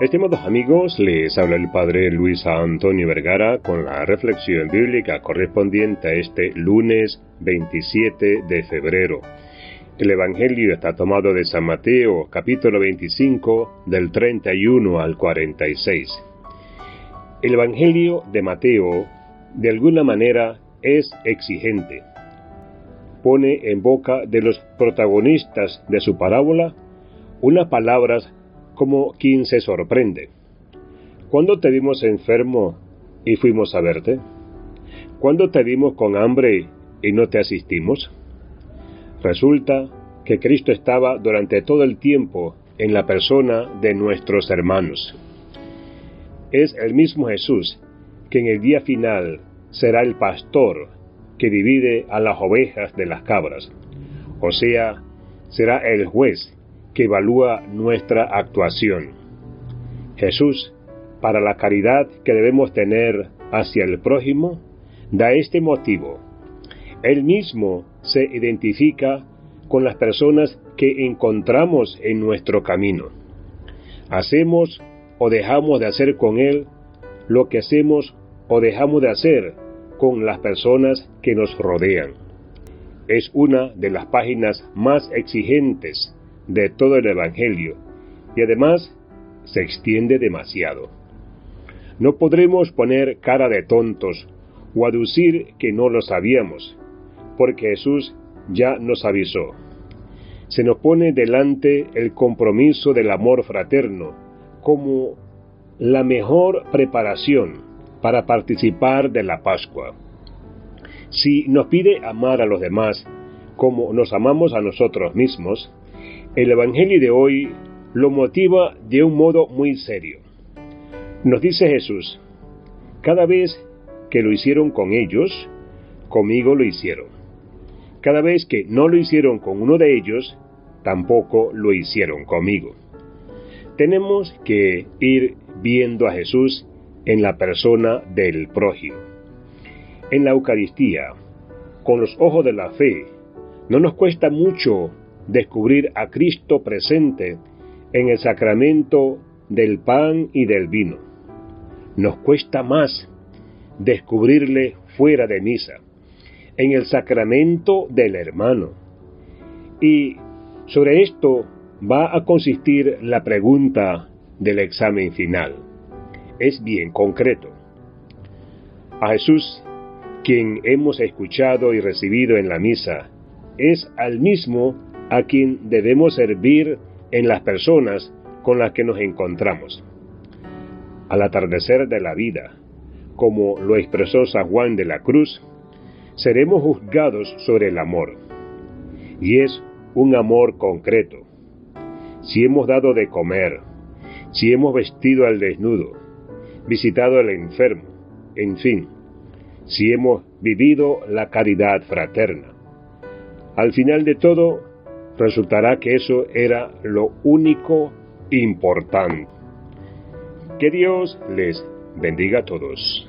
Estimados amigos, les habla el Padre Luis Antonio Vergara con la reflexión bíblica correspondiente a este lunes 27 de febrero. El Evangelio está tomado de San Mateo, capítulo 25, del 31 al 46. El Evangelio de Mateo, de alguna manera, es exigente. Pone en boca de los protagonistas de su parábola unas palabras como quien se sorprende. ¿Cuándo te vimos enfermo y fuimos a verte? ¿Cuándo te vimos con hambre y no te asistimos? Resulta que Cristo estaba durante todo el tiempo en la persona de nuestros hermanos. Es el mismo Jesús que en el día final será el pastor que divide a las ovejas de las cabras, o sea, será el juez que evalúa nuestra actuación. Jesús, para la caridad que debemos tener hacia el prójimo, da este motivo. Él mismo se identifica con las personas que encontramos en nuestro camino. Hacemos o dejamos de hacer con Él lo que hacemos o dejamos de hacer con las personas que nos rodean. Es una de las páginas más exigentes de todo el Evangelio y además se extiende demasiado. No podremos poner cara de tontos o aducir que no lo sabíamos, porque Jesús ya nos avisó. Se nos pone delante el compromiso del amor fraterno como la mejor preparación para participar de la Pascua. Si nos pide amar a los demás como nos amamos a nosotros mismos, el Evangelio de hoy lo motiva de un modo muy serio. Nos dice Jesús, cada vez que lo hicieron con ellos, conmigo lo hicieron. Cada vez que no lo hicieron con uno de ellos, tampoco lo hicieron conmigo. Tenemos que ir viendo a Jesús en la persona del prójimo. En la Eucaristía, con los ojos de la fe, no nos cuesta mucho descubrir a Cristo presente en el sacramento del pan y del vino. Nos cuesta más descubrirle fuera de misa, en el sacramento del hermano. Y sobre esto va a consistir la pregunta del examen final. Es bien concreto. A Jesús, quien hemos escuchado y recibido en la misa, es al mismo a quien debemos servir en las personas con las que nos encontramos. Al atardecer de la vida, como lo expresó San Juan de la Cruz, seremos juzgados sobre el amor. Y es un amor concreto. Si hemos dado de comer, si hemos vestido al desnudo, visitado al enfermo, en fin, si hemos vivido la caridad fraterna. Al final de todo, resultará que eso era lo único importante. Que Dios les bendiga a todos.